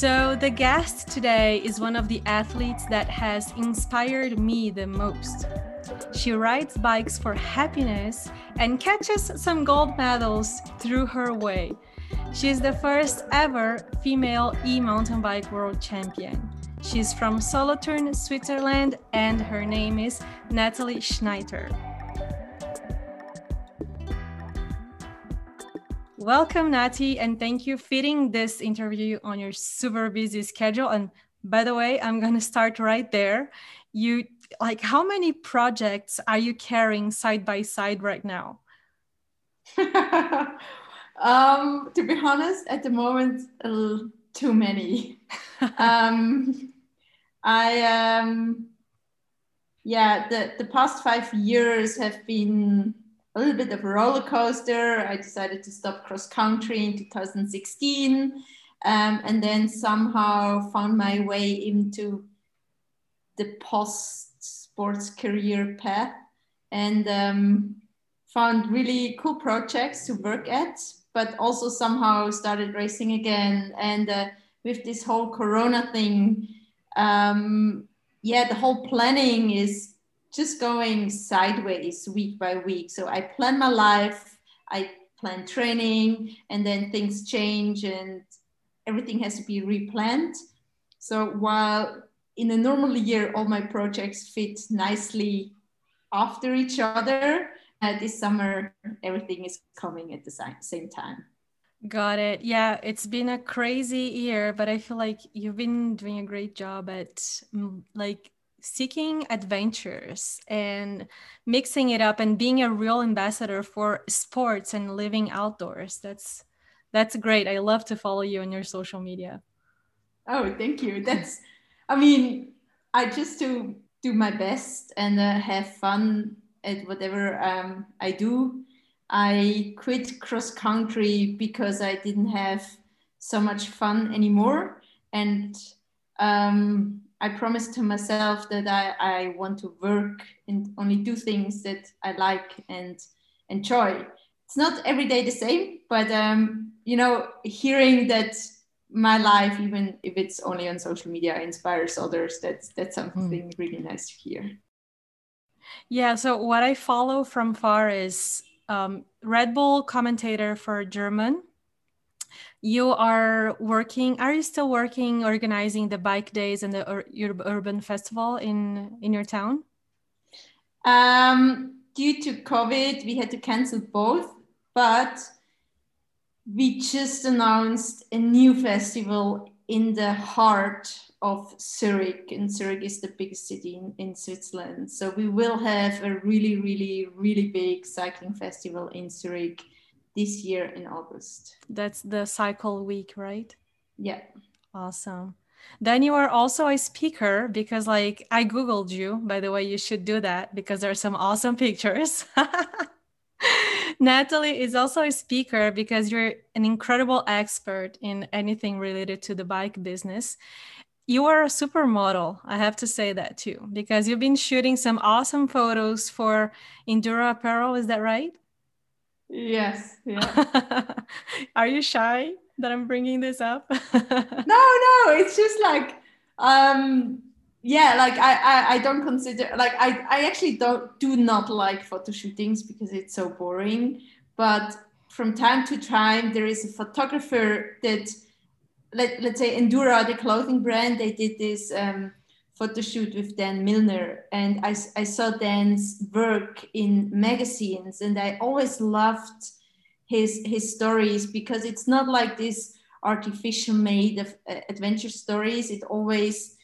So, the guest today is one of the athletes that has inspired me the most. She rides bikes for happiness and catches some gold medals through her way. She is the first ever female e mountain bike world champion. She's from Solothurn, Switzerland, and her name is Natalie Schneider. Welcome, Nati, and thank you for fitting this interview on your super busy schedule. And by the way, I'm going to start right there. You like how many projects are you carrying side by side right now? um, to be honest, at the moment, too many. um, I um, yeah, the the past five years have been a little bit of a roller coaster. I decided to stop cross country in 2016 um, and then somehow found my way into the post sports career path and um, found really cool projects to work at, but also somehow started racing again. And uh, with this whole Corona thing, um, yeah, the whole planning is just going sideways week by week. So I plan my life, I plan training, and then things change and everything has to be replanned. So while in a normal year, all my projects fit nicely after each other, uh, this summer, everything is coming at the same time. Got it. Yeah, it's been a crazy year, but I feel like you've been doing a great job at mm, like seeking adventures and mixing it up and being a real ambassador for sports and living outdoors that's that's great i love to follow you on your social media oh thank you that's i mean i just do do my best and uh, have fun at whatever um, i do i quit cross country because i didn't have so much fun anymore and um, I promised to myself that I, I want to work and only do things that I like and enjoy. It's not every day the same, but um, you know, hearing that my life, even if it's only on social media, inspires others. That's that's something mm. really nice to hear. Yeah. So what I follow from far is um, Red Bull commentator for German you are working are you still working organizing the bike days and the ur urban festival in in your town um, due to covid we had to cancel both but we just announced a new festival in the heart of Zurich, and Zurich is the biggest city in, in Switzerland. So we will have a really, really, really big cycling festival in Zurich this year in August. That's the cycle week, right? Yeah. Awesome. Then you are also a speaker because like I googled you, by the way, you should do that because there are some awesome pictures. Natalie is also a speaker because you're an incredible expert in anything related to the bike business. You are a supermodel, I have to say that too, because you've been shooting some awesome photos for Endura Apparel, is that right? Yes. Yeah. Are you shy that I'm bringing this up? no, no. It's just like, um, yeah, like I, I, I don't consider like I, I actually don't do not like photo shootings because it's so boring. But from time to time, there is a photographer that let let's say Endura, the clothing brand, they did this. Um, photo shoot with Dan Milner, and I, I saw Dan's work in magazines, and I always loved his his stories because it's not like this artificial made of uh, adventure stories. It always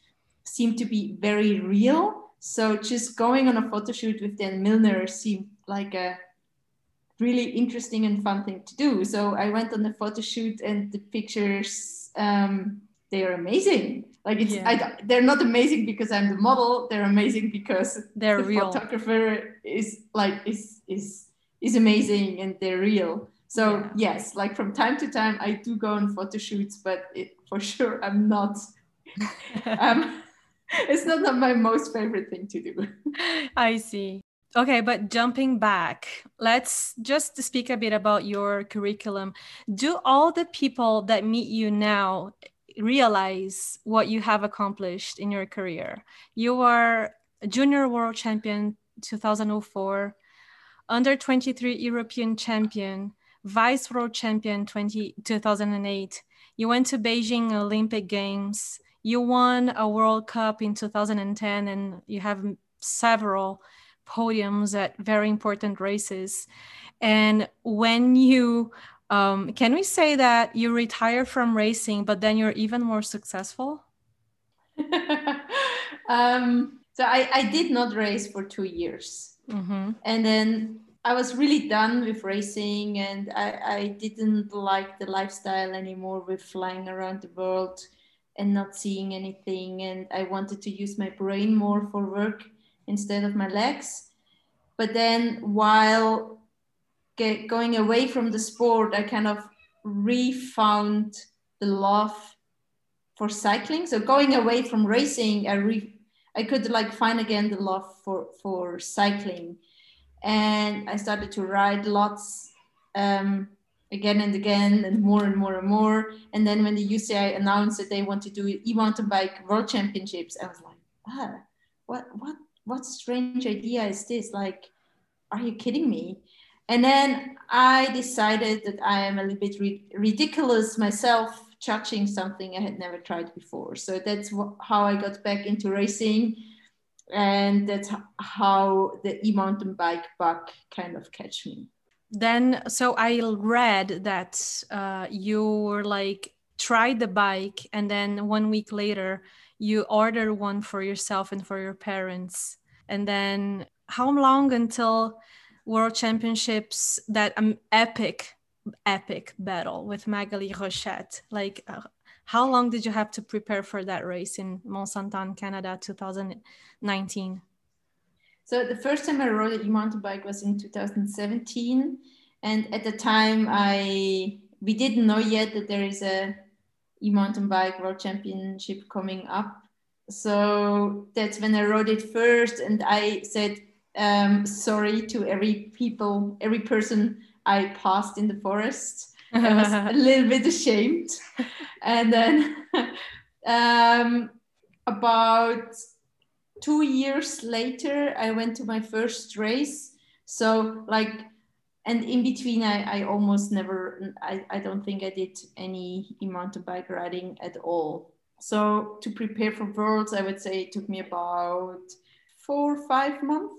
seemed to be very real. So just going on a photo shoot with Dan Milner seemed like a really interesting and fun thing to do. So I went on the photo shoot, and the pictures um, they are amazing. Like it's yeah. I, they're not amazing because I'm the model. They're amazing because they're the real. photographer is like is is is amazing and they're real. So yeah. yes, like from time to time I do go on photo shoots, but it, for sure I'm not. um, it's not my most favorite thing to do. I see. Okay, but jumping back, let's just speak a bit about your curriculum. Do all the people that meet you now realize what you have accomplished in your career? You are junior world champion 2004, under 23 European champion, vice world champion 20, 2008. You went to Beijing Olympic Games. You won a World Cup in 2010, and you have several podiums at very important races. And when you um, can we say that you retire from racing, but then you're even more successful? um, so I, I did not race for two years. Mm-hmm. And then I was really done with racing and I, I didn't like the lifestyle anymore with flying around the world and not seeing anything. And I wanted to use my brain more for work instead of my legs. But then while get, going away from the sport, I kind of refound the love for cycling. So going away from racing, I re, I could like find again the love for for cycling, and I started to ride lots um, again and again, and more and more and more. And then when the UCI announced that they want to do e-mountain bike world championships, I was like, ah, what what what strange idea is this? Like, are you kidding me? And then I decided that I am a little bit ri- ridiculous myself judging something I had never tried before. So that's wh- how I got back into racing. And that's how the e mountain bike bug kind of catch me. Then, so I read that uh, you were like, tried the bike, and then one week later, you order one for yourself and for your parents. And then, how long until world championships that um, epic epic battle with Maghalie Rochette like uh, how long did you have to prepare for that race in Mont-Sainte-Anne Canada 2019 so the first time I rode a mountain bike was in 2017 and at the time I we didn't know yet that there is a e-mountain bike world championship coming up so that's when I rode it first and I said um, sorry to every people, every person I passed in the forest. I was a little bit ashamed. And then um, about two years later, I went to my first race. So like, and in between, I, I almost never, I, I don't think I did any mountain bike riding at all. So to prepare for Worlds, I would say it took me about four, five months.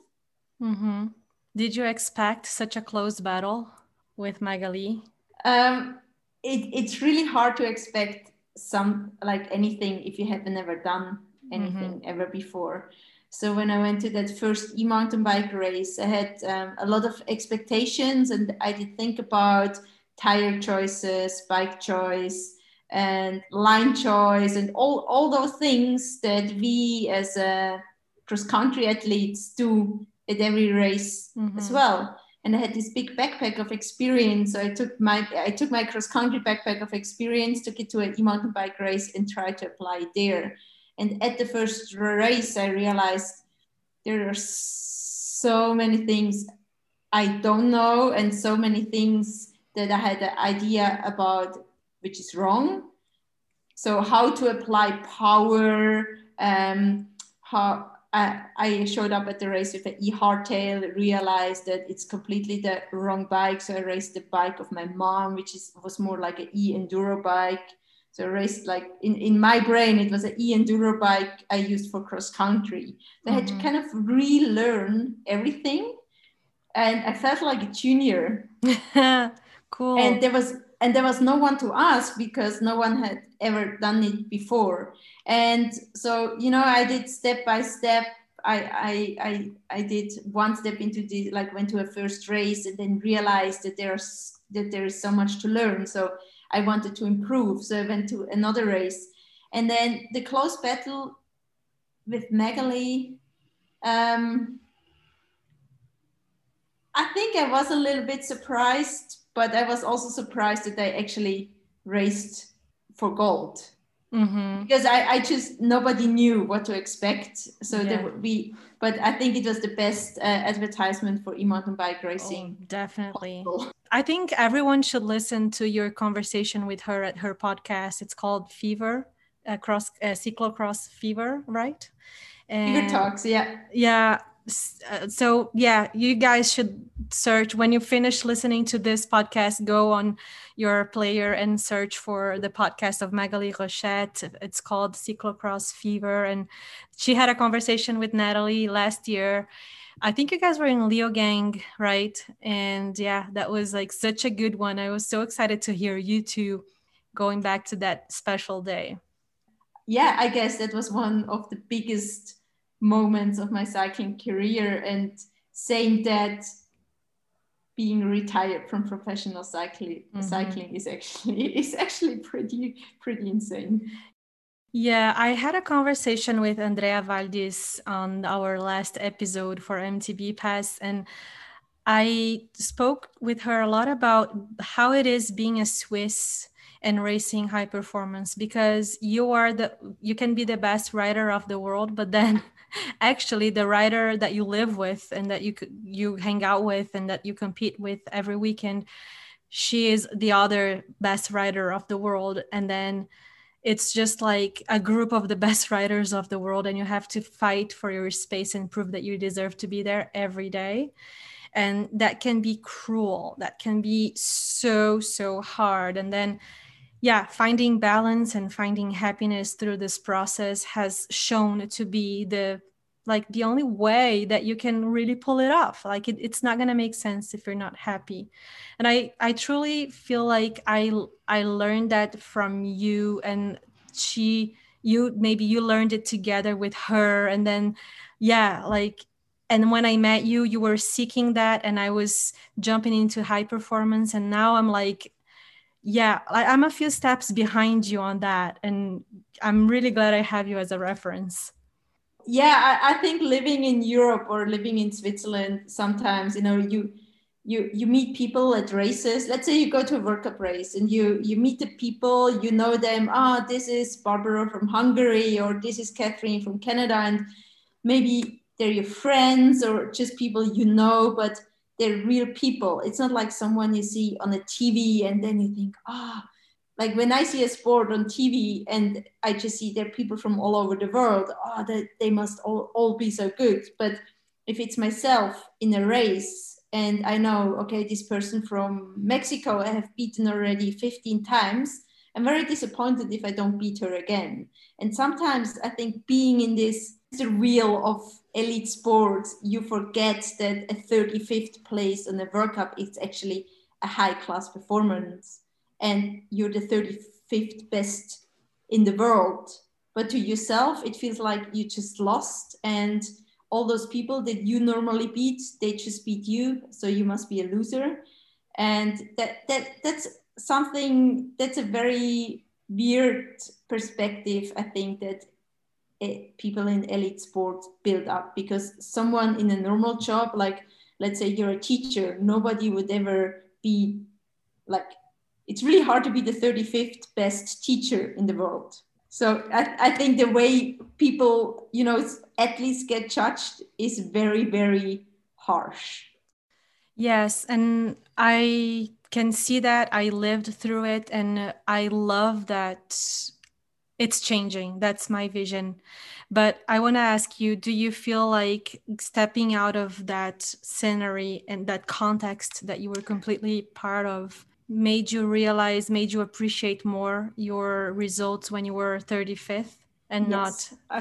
Mm-hmm. Did you expect such a close battle with Maghalie? Um, it, it's really hard to expect some like anything if you have never done anything mm-hmm. ever before. So when I went to that first e-mountain bike race, I had um, a lot of expectations, and I did think about tire choices, bike choice, and line choice, and all all those things that we as a cross country athletes do at every race mm-hmm. as well and I had this big backpack of experience. So I took my I took my cross country backpack of experience, took it to an e-mountain bike race, and tried to apply it there. And at the first race, I realized there are so many things I don't know, and so many things that I had an idea about, which is wrong. So how to apply power, um, how I, I showed up at the race with an e hardtail, realized that it's completely the wrong bike. So I raced the bike of my mom, which is was more like an e enduro bike. So I raced like in, in my brain, it was an e enduro bike I used for cross country. So mm-hmm. I had to mm-hmm. kind of relearn everything. And I felt like a junior. cool. And there was and there was no one to ask because no one had ever done it before and so you know i did step by step I, I i i did one step into the like went to a first race and then realized that there's that there is so much to learn so i wanted to improve so i went to another race and then the close battle with Maghalie um, I think I was a little bit surprised but I was also surprised that they actually raced for gold. Mm-hmm. because I, I just nobody knew what to expect so Yeah. there would be but i think it was the best uh, advertisement for e-mountain bike racing Oh, definitely. possible. I think everyone should listen to your conversation with her at her podcast. It's called Fever, uh, cross uh, cyclocross fever, right? Fever talks yeah yeah Uh, so yeah you guys should search when you finish listening to this podcast go on your player and search for the podcast of maghalie rochette. It's called cyclocross fever and she had a conversation with natalie last year. I think you guys were in Leogang right? And yeah that was like such a good one. I was so excited to hear you two going back to that special day. Yeah i guess that was one of the biggest moments of my cycling career and saying that being retired from professional cycling Mhm. cycling is actually is actually pretty pretty insane Yeah, I had a conversation with Andrea Waldis on our last episode for MTB Pass, and I spoke with her a lot about how it is being a Swiss and racing high performance because you are the you can be the best rider of the world, but then actually the writer that you live with and that you you hang out with and that you compete with every weekend, she is the other best writer of the world, and then it's just like a group of the best writers of the world and you have to fight for your space and prove that you deserve to be there every day. And that can be cruel. That can be so so hard. And then yeah finding balance and finding happiness through this process has shown to be the like the only way that you can really pull it off. Like it, it's not going to make sense if you're not happy. And i i truly feel like i i learned that from you and she you maybe you learned it together with her and then yeah like and when i met you you were seeking that and i was jumping into high performance and now i'm like yeah I, i'm a few steps behind you on that and i'm really glad i have you as a reference. Yeah I, I think living in europe or living in switzerland sometimes you know you you you meet people at races. Let's say you go to a world cup race and you you meet the people you know them ah this is barbara from hungary or this is catherine from canada and maybe they're your friends or just people you know but they're real people it's not like someone you see on a tv and then you think ah like when I see a sport on TV and I just see there are people from all over the world, oh, that they must all, all be so good. But if it's myself in a race and I know, okay, this person from Mexico I have beaten already 15 times, I'm very disappointed if I don't beat her again. And sometimes I think being in this the wheel of elite sports, you forget that a 35th place on the World Cup is actually a high class performance and you're the 35th best in the world. But to yourself, it feels like you just lost, and all those people that you normally beat, they just beat you, so you must be a loser. And that that that's something that's a very weird perspective. I think that people in elite sports build up because someone in a normal job, like let's say you're a teacher, nobody would ever be like it's really hard to be the 35th best teacher in the world. So I, I think the way people, you know, athletes get judged is very, very harsh. Yes, and I can see that. I lived through it, and I love that it's changing. That's my vision. But I want to ask you do you feel like stepping out of that scenery and that context that you were completely part of made you realize, made you appreciate more your results when you were 35th and Yes, not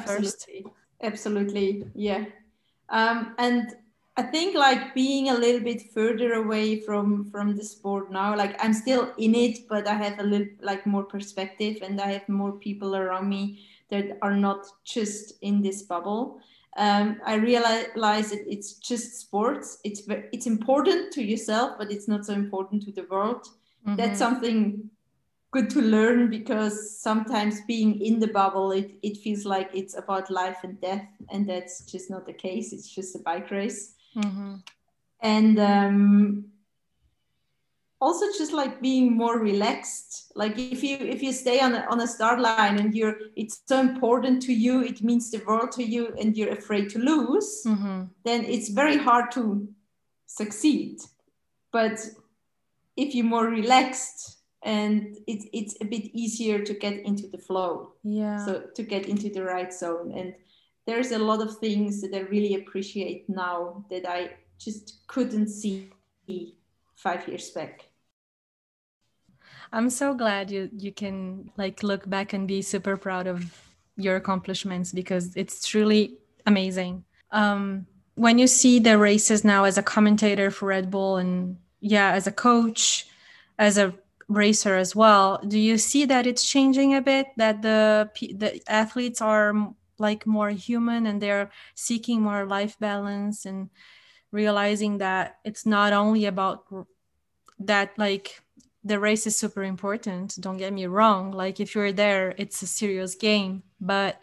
first? absolutely absolutely yeah um, and i think like being a little bit further away from from the sport now like i'm still in it but i have a little like more perspective and i have more people around me that are not just in this bubble. Um, i realize that it's just sports. It's it's important to yourself but it's not so important to the world. That's Mhm. something good to learn because sometimes being in the bubble it, it feels like it's about life and death and that's just not the case. It's just a bike race Mhm. and um, also just like being more relaxed. Like if you if you stay on a, on a start line and you're it's so important to you it means the world to you and you're afraid to lose mm-hmm. then it's very hard to succeed. But if you're more relaxed and it's it's a bit easier to get into the flow. Yeah. So to get into the right zone. And there's a lot of things that i really appreciate now that i just couldn't see five years back. I'm so glad you you can like look back and be super proud of your accomplishments because it's truly amazing. Um when you see the races now as a commentator for red bull and yeah as a coach as a racer as well do you see that it's changing a bit that the the athletes are like more human and they're seeking more life balance and realizing that it's not only about that like the race is super important don't get me wrong like if you're there it's a serious game but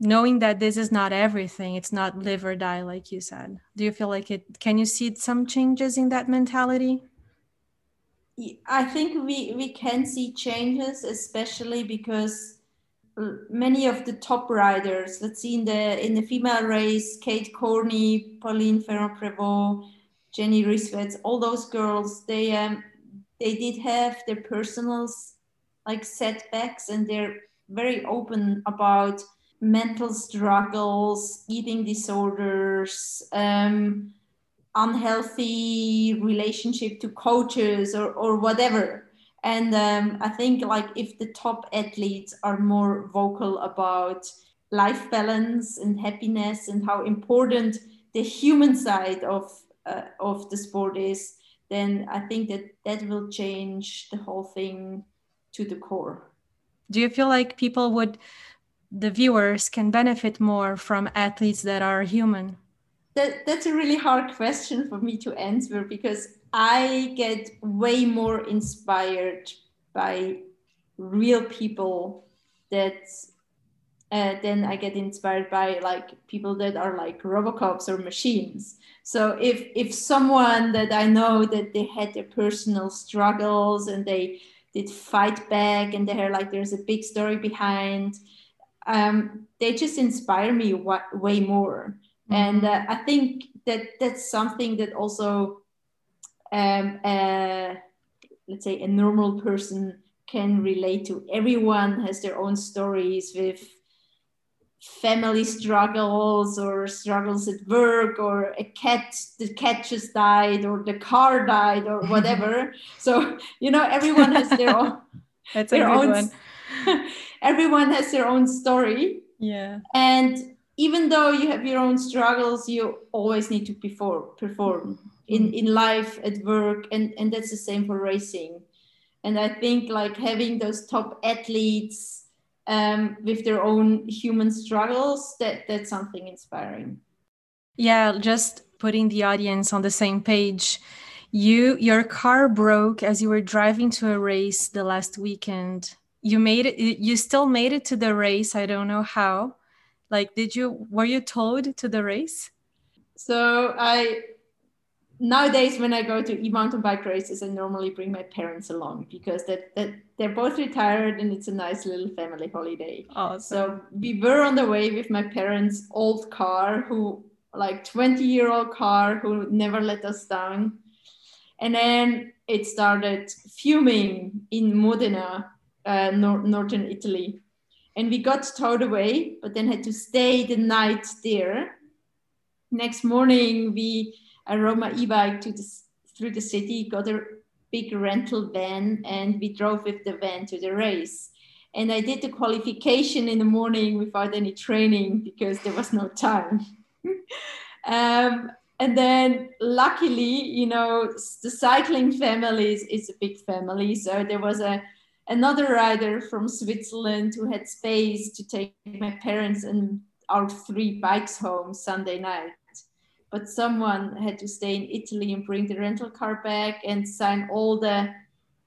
knowing that this is not everything it's not live or die like you said. Do you feel like it can you see some changes in that mentality? I think we we can see changes especially because many of the top riders let's see in the in the female race kate courtney pauline ferrand-prévot jenny rissveds all those girls they um they did have their personals like setbacks and they're very open about mental struggles, eating disorders, um, unhealthy relationship to coaches or, or whatever. And um, I think like if the top athletes are more vocal about life balance and happiness and how important the human side of uh, of the sport is, then I think that that will change the whole thing to the core. Do you feel like people would the viewers can benefit more from athletes that are human? That, that's a really hard question for me to answer because I get way more inspired by real people that uh, then I get inspired by like people that are like Robocops or machines. So if if someone that I know that they had their personal struggles and they did fight back and they're like there's a big story behind um, they just inspire me way more. Mm-hmm. And uh, I think that that's something that also, um, uh, let's say, a normal person can relate to. Everyone has their own stories with family struggles or struggles at work or a cat the cat just died or the car died or whatever so you know everyone has their own that's their a good own, one everyone has their own story. Yeah. And even though you have your own struggles, you always need to perform perform in, mm-hmm. in life, at work, and, and that's the same for racing. And I think like having those top athletes um, with their own human struggles, that that's something inspiring. Yeah, just putting the audience on the same page. You your car broke as you were driving to a race the last weekend you made it you still made it to the race i don't know how like did you were you towed to the race so i nowadays when i go to e-mountain bike races i normally bring my parents along because that, that they're both retired and it's a nice little family holiday awesome. so we were on the way with my parents old car who like 20 year old car who never let us down and then it started fuming in modena uh, nor- northern Italy. And we got towed away, but then had to stay the night there. Next morning, we I rode my e-bike to the, through the city, got a big rental van, and we drove with the van to the race. And I did the qualification in the morning without any training because there was no time. um, and then luckily, you know, the cycling family is, is a big family. So there was a another rider from Switzerland who had space to take my parents and our three bikes home Sunday night. But someone had to stay in Italy and bring the rental car back and sign all the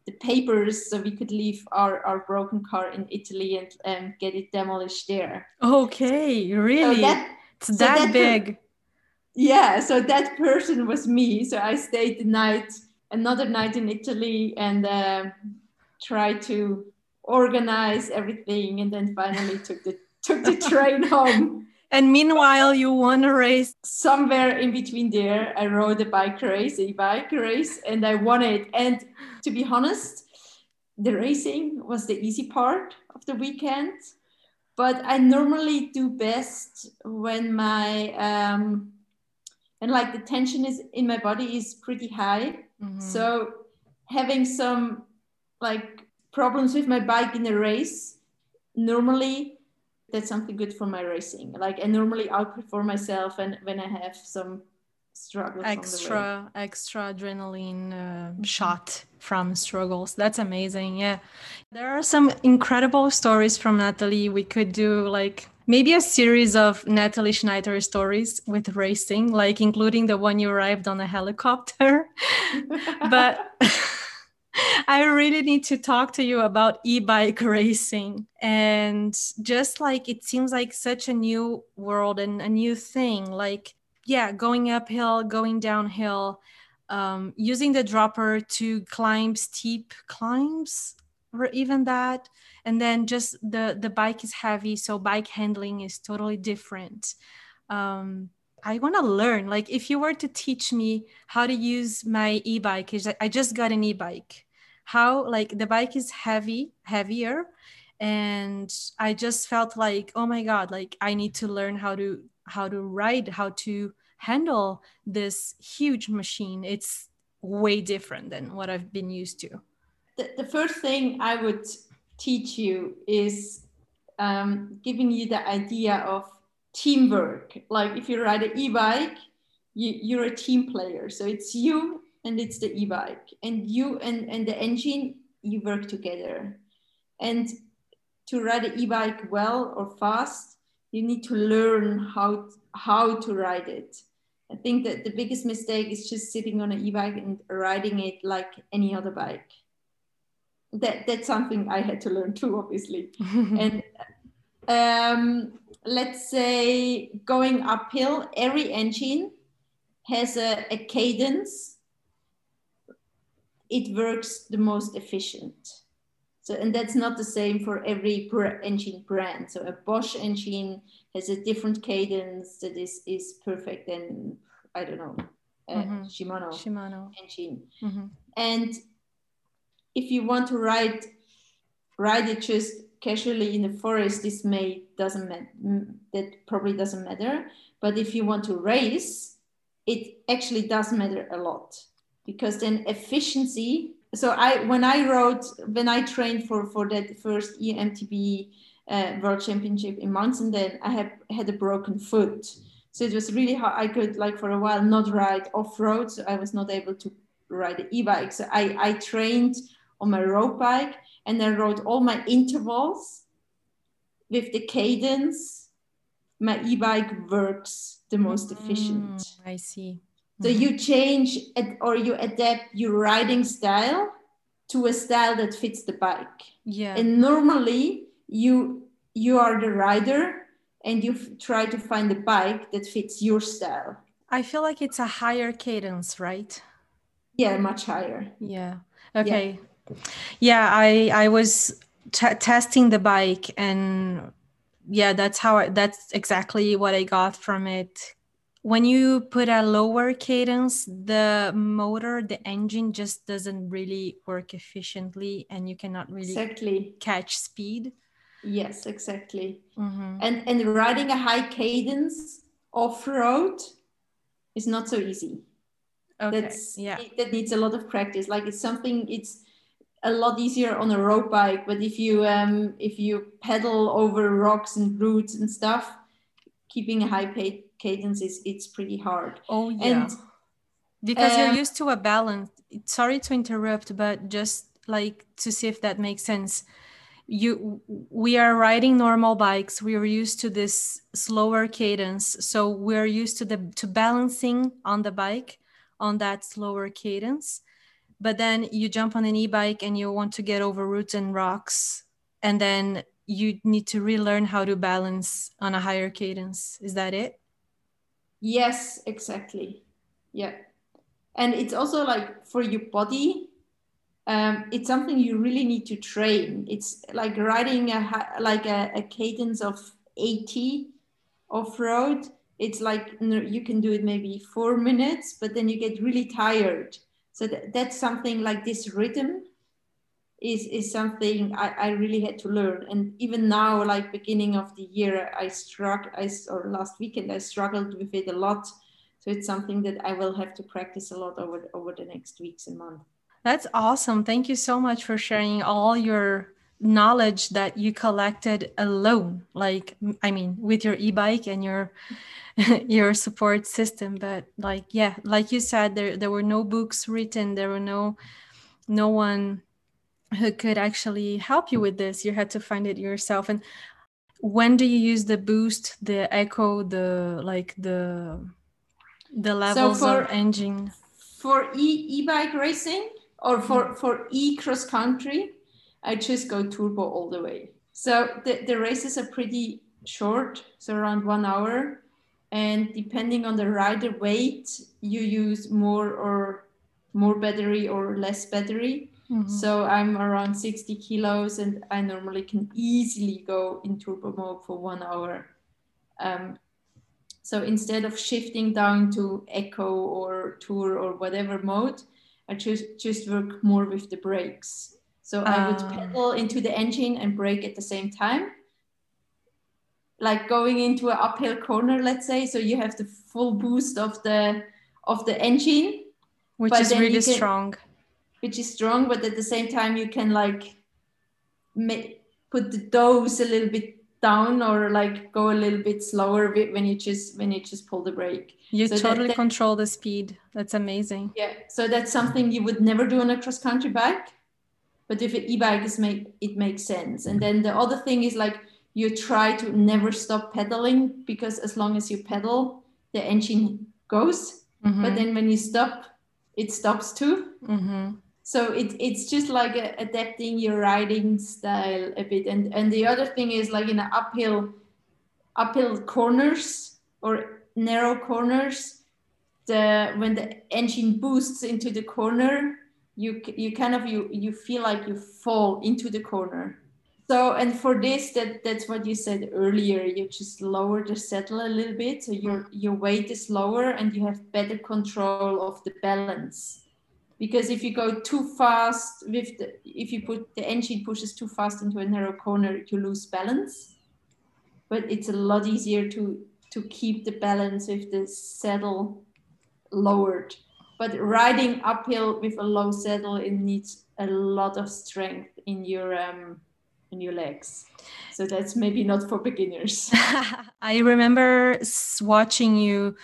the papers so we could leave our, our broken car in Italy and um, get it demolished there. Okay, really? So that, it's so that, big. yeah, so that person was me. So I stayed the night another night in Italy and uh, tried to organize everything, and then finally took the took the train home. And meanwhile, you won a race. Somewhere in between there, I rode a bike race, a bike race, and I won it. And to be honest, the racing was the easy part of the weekend. But I normally do best when my um, and like the tension is in my body is pretty high. Mm-hmm. So having some like problems with my bike in a race, normally that's something good for my racing. Like I normally outperform myself, and when I have some struggle, extra extra adrenaline uh, mm-hmm. shot from struggles. That's amazing. Yeah, there are some incredible stories from Natalie. We could do like maybe a series of Natalie Schneider stories with racing, like including the one you arrived on a helicopter. but I really need to talk to you about e bike racing. And just like it seems like such a new world and a new thing, like, yeah, going uphill, going downhill, um, using the dropper to climb steep climbs or even that. And then just the, the bike is heavy, so bike handling is totally different. Um, I want to learn. Like, if you were to teach me how to use my e bike, I just got an e bike how like the bike is heavy heavier and i just felt like oh my god like i need to learn how to how to ride how to handle this huge machine. It's way different than what i've been used to. The, the first thing i would teach you is um, giving you the idea of teamwork. Like if you ride an e-bike you, you're a team player. So it's you and it's the e-bike. And you and, and the engine you work together. And to ride an e-bike well or fast you need to learn how how to ride it. I think that the biggest mistake is just sitting on an e-bike and riding it like any other bike. That that's something i had to learn too obviously. And um, let's say going uphill every engine has a, a cadence it works the most efficient. So, and that's not the same for every engine brand. So a Bosch engine has a different cadence that is, is perfect than, I don't know, mm-hmm. Shimano, Shimano engine. Mm-hmm. And if you want to ride, ride it just casually in the forest, this may doesn't matter. That probably doesn't matter. But if you want to race, it actually does matter a lot because then efficiency so i when i wrote when i trained for for that first emtb uh, world championship in mountain then i have had a broken foot. So it was really hard i could like for a while not ride off-road so i was not able to ride the e-bike. So i i trained on my road bike and i rode all my intervals with the cadence. My e-bike works the most efficient. Mm, i see so mm-hmm. you change or you adapt your riding style to a style that fits the bike. Yeah. And normally you you are the rider and you f- try to find a bike that fits your style. I feel like it's a higher cadence, right? Yeah, much higher. Yeah. Okay. Yeah, yeah I I was t- testing the bike and yeah, that's how I, that's exactly what I got from it when you put a lower cadence the motor the engine just doesn't really work efficiently and you cannot really exactly. catch speed. Yes exactly. Mm-hmm. and and riding a high cadence off-road is not so easy. Okay That's, yeah. that needs a lot of practice. Like it's something it's a lot easier on a road bike but if you um if you pedal over rocks and roots and stuff keeping a high pace cadence is it's pretty hard. Oh yeah. And, because uh, you're used to a balance. Sorry to interrupt, but just like to see if that makes sense. You we are riding normal bikes. We are used to this slower cadence. So we're used to the to balancing on the bike on that slower cadence. But then you jump on an e-bike and you want to get over roots and rocks and then you need to relearn how to balance on a higher cadence. Is that it? Yes, exactly. Yeah. and it's also like for your body um, it's something you really need to train it's like riding a like a, a cadence of 80 off-road it's like you can do it maybe four minutes but then you get really tired so that, that's something like this rhythm is is something I, I really had to learn. And even now like beginning of the year i struck i or last weekend i struggled with it a lot. So it's something that i will have to practice a lot over over the next weeks and months. That's awesome. Thank you so much for sharing all your knowledge that you collected alone like i mean with your e-bike and your your support system. But like yeah like you said there there were no books written. There were no no one who could actually help you with this. You had to find it yourself. And when do you use the boost the eco the like the the levels so for, of engine? For e e-bike racing or for for e cross country i just go turbo all the way. So the, the races are pretty short so around one hour. And depending on the rider weight you use more or more battery or less battery Mm-hmm. So I'm around 60 kilos and I normally can easily go in turbo mode for one hour. Um, so instead of shifting down to eco or tour or whatever mode, I just, just work more with the brakes. So I would ah. pedal into the engine and brake at the same time. Like going into an uphill corner, let's say. So you have the full boost of the of the engine. Which is really can, strong which is strong, but at the same time you can like make, put the dose a little bit down or like go a little bit slower when you just when you just pull the brake. You so totally that, that, control the speed. That's amazing. Yeah, so that's something you would never do on a cross country bike, but if an e-bike is make it makes sense. And then the other thing is like you try to never stop pedaling because as long as you pedal, the engine goes. Mm-hmm. But then when you stop, it stops too. Mm-hmm so it, it's just like a, adapting your riding style a bit. And and the other thing is like in the uphill uphill corners or narrow corners the when the engine boosts into the corner you you kind of you you feel like you fall into the corner. So and for this that that's what you said earlier you just lower the saddle a little bit. So your your weight is lower and you have better control of the balance because if you go too fast with the, if you put the engine pushes too fast into a narrow corner you lose balance. But it's a lot easier to to keep the balance with the saddle lowered. But riding uphill with a low saddle it needs a lot of strength in your um in your legs. So that's maybe not for beginners. I remember watching you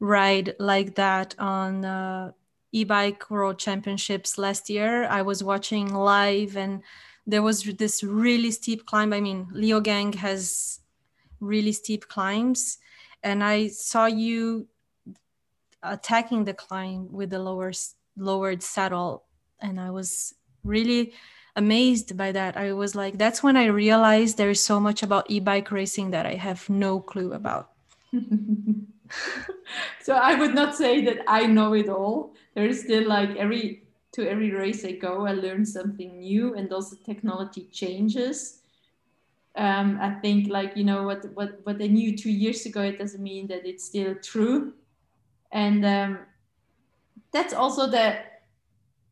ride like that on uh, e-bike world championships last year. I was watching live and there was this really steep climb. I mean Leogang has really steep climbs and i saw you attacking the climb with the lower lowered saddle and i was really amazed by that. I was like that's when i realized there's so much about e-bike racing that i have no clue about so I would not say that I know it all. There's still like every to every race I go, I learn something new, and also technology changes. Um, I think like you know what what what I knew two years ago, it doesn't mean that it's still true, and um, that's also the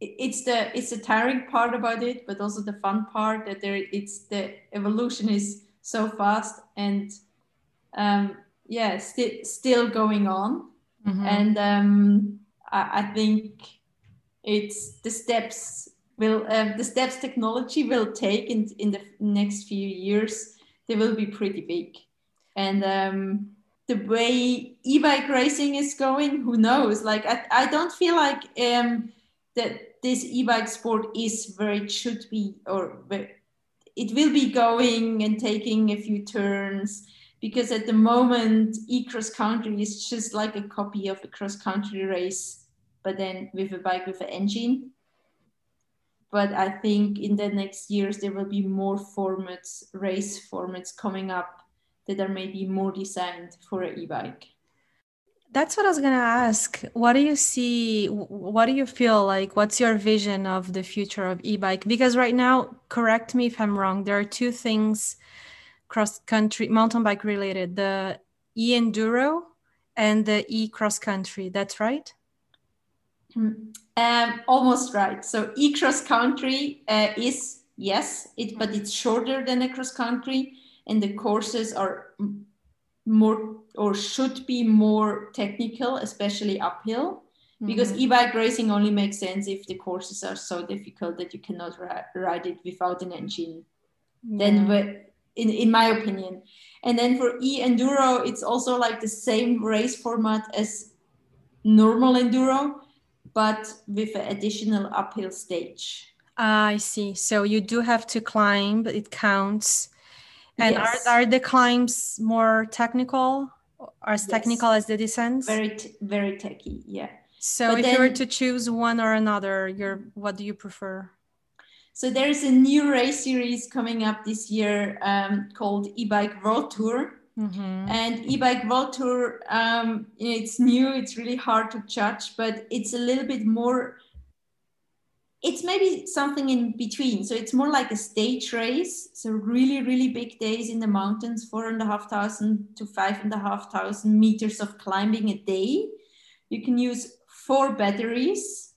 it's the it's the tiring part about it, but also the fun part that there it's the evolution is so fast and um, yeah still still going on. Mm-hmm. and um, I, I, think it's the steps will um, the steps technology will take in in the next few years they will be pretty big. And um, the way e-bike racing is going who knows? Like i, I don't feel like um, that this e-bike sport is where it should be or it will be going and taking a few turns because at the moment e-cross country is just like a copy of a cross country race but then with a bike with an engine but i think in the next years there will be more formats race formats coming up that are maybe more designed for an e-bike That's what I was going to ask. What do you see? What do you feel like? What's your vision of the future of e bike? Because right now, correct me if I'm wrong, there are two things cross country, mountain bike related the e enduro and the e cross country. That's right? Hmm. Um, almost right. So e cross country uh, is yes, it but it's shorter than a cross country, and the courses are more or should be more technical, especially uphill. Because mm-hmm. e-bike racing only makes sense if the courses are so difficult that you cannot ri- ride it without an engine. Yeah. Then, in in my opinion, and then for e-enduro, it's also like the same race format as normal enduro, but with an additional uphill stage. I see. So you do have to climb, but it counts. And yes. are, are the climbs more technical? As yes. technical as the descents? Very, t- very techy, yeah. So but if then, you were to choose one or another, you're what do you prefer? So there's a new race series coming up this year um, called e-bike World Tour. Mm-hmm. And e-bike World Tour, um, it's new. It's really hard to judge, but it's a little bit more. It's maybe something in between. So it's more like a stage race. So really, really big days in the mountains, four and a half thousand to five and a half thousand meters of climbing a day. You can use four batteries,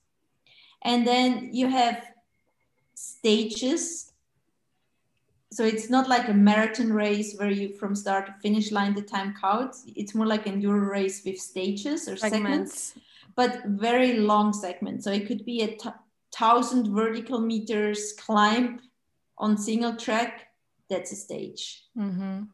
and then you have stages. So it's not like a marathon race where you from start to finish line the time counts. It's more like an enduro race with stages or segments, segments but very long segments. So it could be a thousand vertical meters climb on single track that's a stage. Mm-hmm.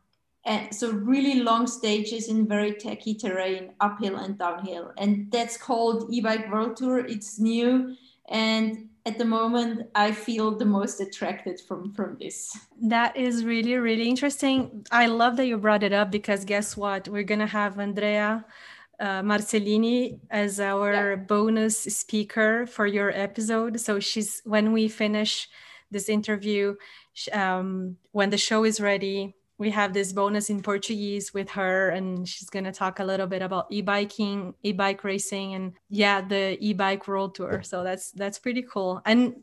and so really long stages in very techy terrain uphill and downhill. And that's called e-bike world tour. It's new. And at the moment I feel the most attracted from from this. That is really really interesting. I love that you brought it up because guess what? We're gonna have Andrea uh, Marcellini as our yeah. bonus speaker for your episode. So she's when we finish this interview, um, when the show is ready, we have this bonus in Portuguese with her, and she's gonna talk a little bit about e-biking, e-bike racing, and yeah, the e-bike world tour. So that's that's pretty cool. And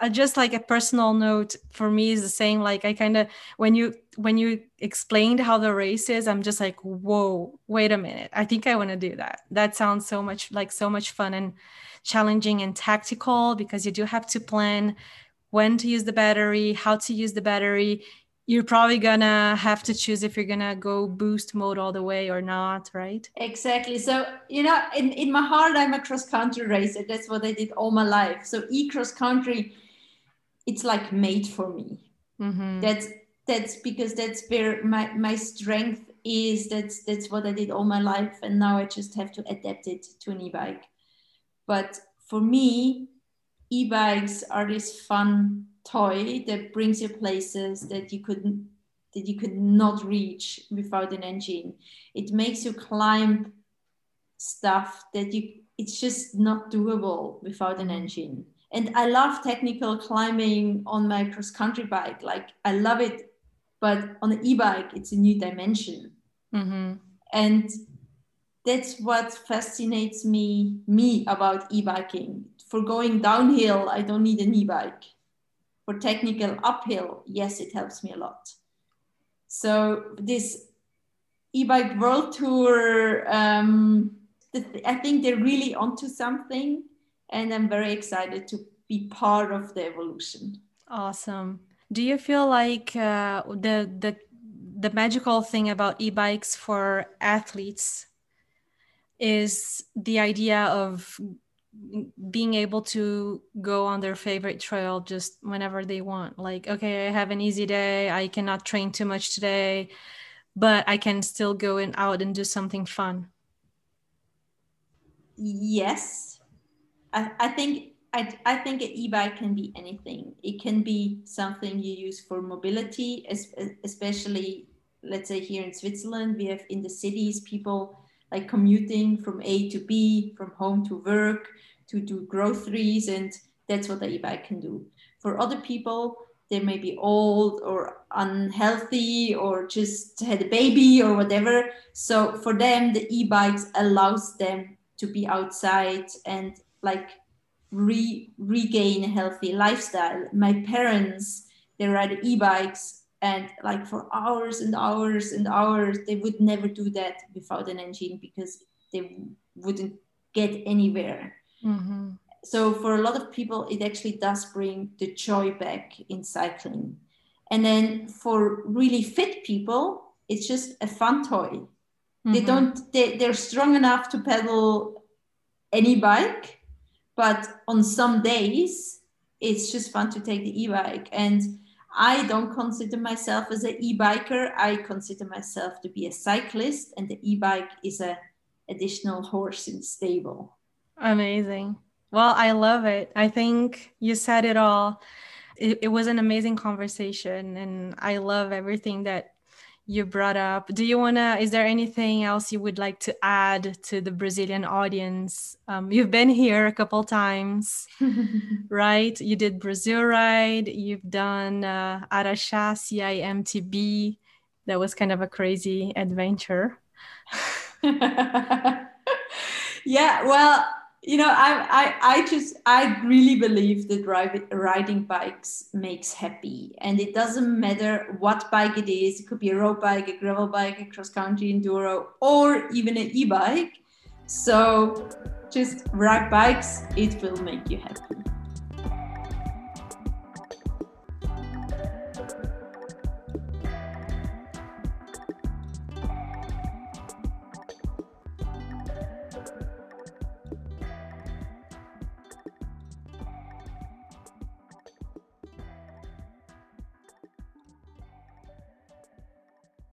uh, just like a personal note for me is the same. Like I kind of when you when you explained how the race is, I'm just like, whoa, wait a minute. I think I want to do that. That sounds so much like so much fun and challenging and tactical because you do have to plan when to use the battery, how to use the battery you're probably gonna have to choose if you're gonna go boost mode all the way or not, right? Exactly. So, you know, in, in my heart, I'm a cross country racer. That's what I did all my life. So, e cross country, it's like made for me. Mm-hmm. That's that's because that's where my my strength is. That's that's what I did all my life, and now I just have to adapt it to an e-bike. But for me, e-bikes are this fun toy that brings you places that you couldn't that you could not reach without an engine. It makes you climb stuff that you it's just not doable without an engine. And I love technical climbing on my cross country bike. Like I love it, but on an e-bike, it's a new dimension. Mm-hmm. And that's what fascinates me me about e-biking. For going downhill, I don't need an e-bike for technical uphill, yes, it helps me a lot. So this e-bike world tour, um, I think they're really onto something, and I'm very excited to be part of the evolution. Awesome. Do you feel like uh, the the the magical thing about e-bikes for athletes is the idea of being able to go on their favorite trail just whenever they want. Like, okay, I have an easy day. I cannot train too much today, but I can still go and out and do something fun. Yes, I, I think I, I think an e-bike can be anything. It can be something you use for mobility, especially let's say here in Switzerland, we have in the cities people like commuting from A to B, from home to work, to do groceries, and that's what the e-bike can do. For other people, they may be old or unhealthy or just had a baby or whatever. So for them, the e-bikes allows them to be outside and like re- regain a healthy lifestyle. My parents, they ride e-bikes and like for hours and hours and hours, they would never do that without an engine because they wouldn't get anywhere. Mm-hmm. So for a lot of people, it actually does bring the joy back in cycling. And then for really fit people, it's just a fun toy. Mm-hmm. They don't they, they're strong enough to pedal any bike, but on some days it's just fun to take the e-bike. And I don't consider myself as an e-biker. I consider myself to be a cyclist, and the e-bike is a additional horse in stable. Amazing. Well, I love it. I think you said it all. It, it, was an amazing conversation, and I love everything that you brought up. Do you want to, is there anything else you would like to add to the Brazilian audience? Um, you've been here a couple times, right? You did Brazil Ride, you've done uh, Araxá CIMTB. That was kind of a crazy adventure. yeah, well, you know I, I i just i really believe that riding bikes makes happy. And it doesn't matter what bike it is. It could be a road bike a gravel bike a cross country enduro or even an e-bike. So just ride bikes. It will make you happy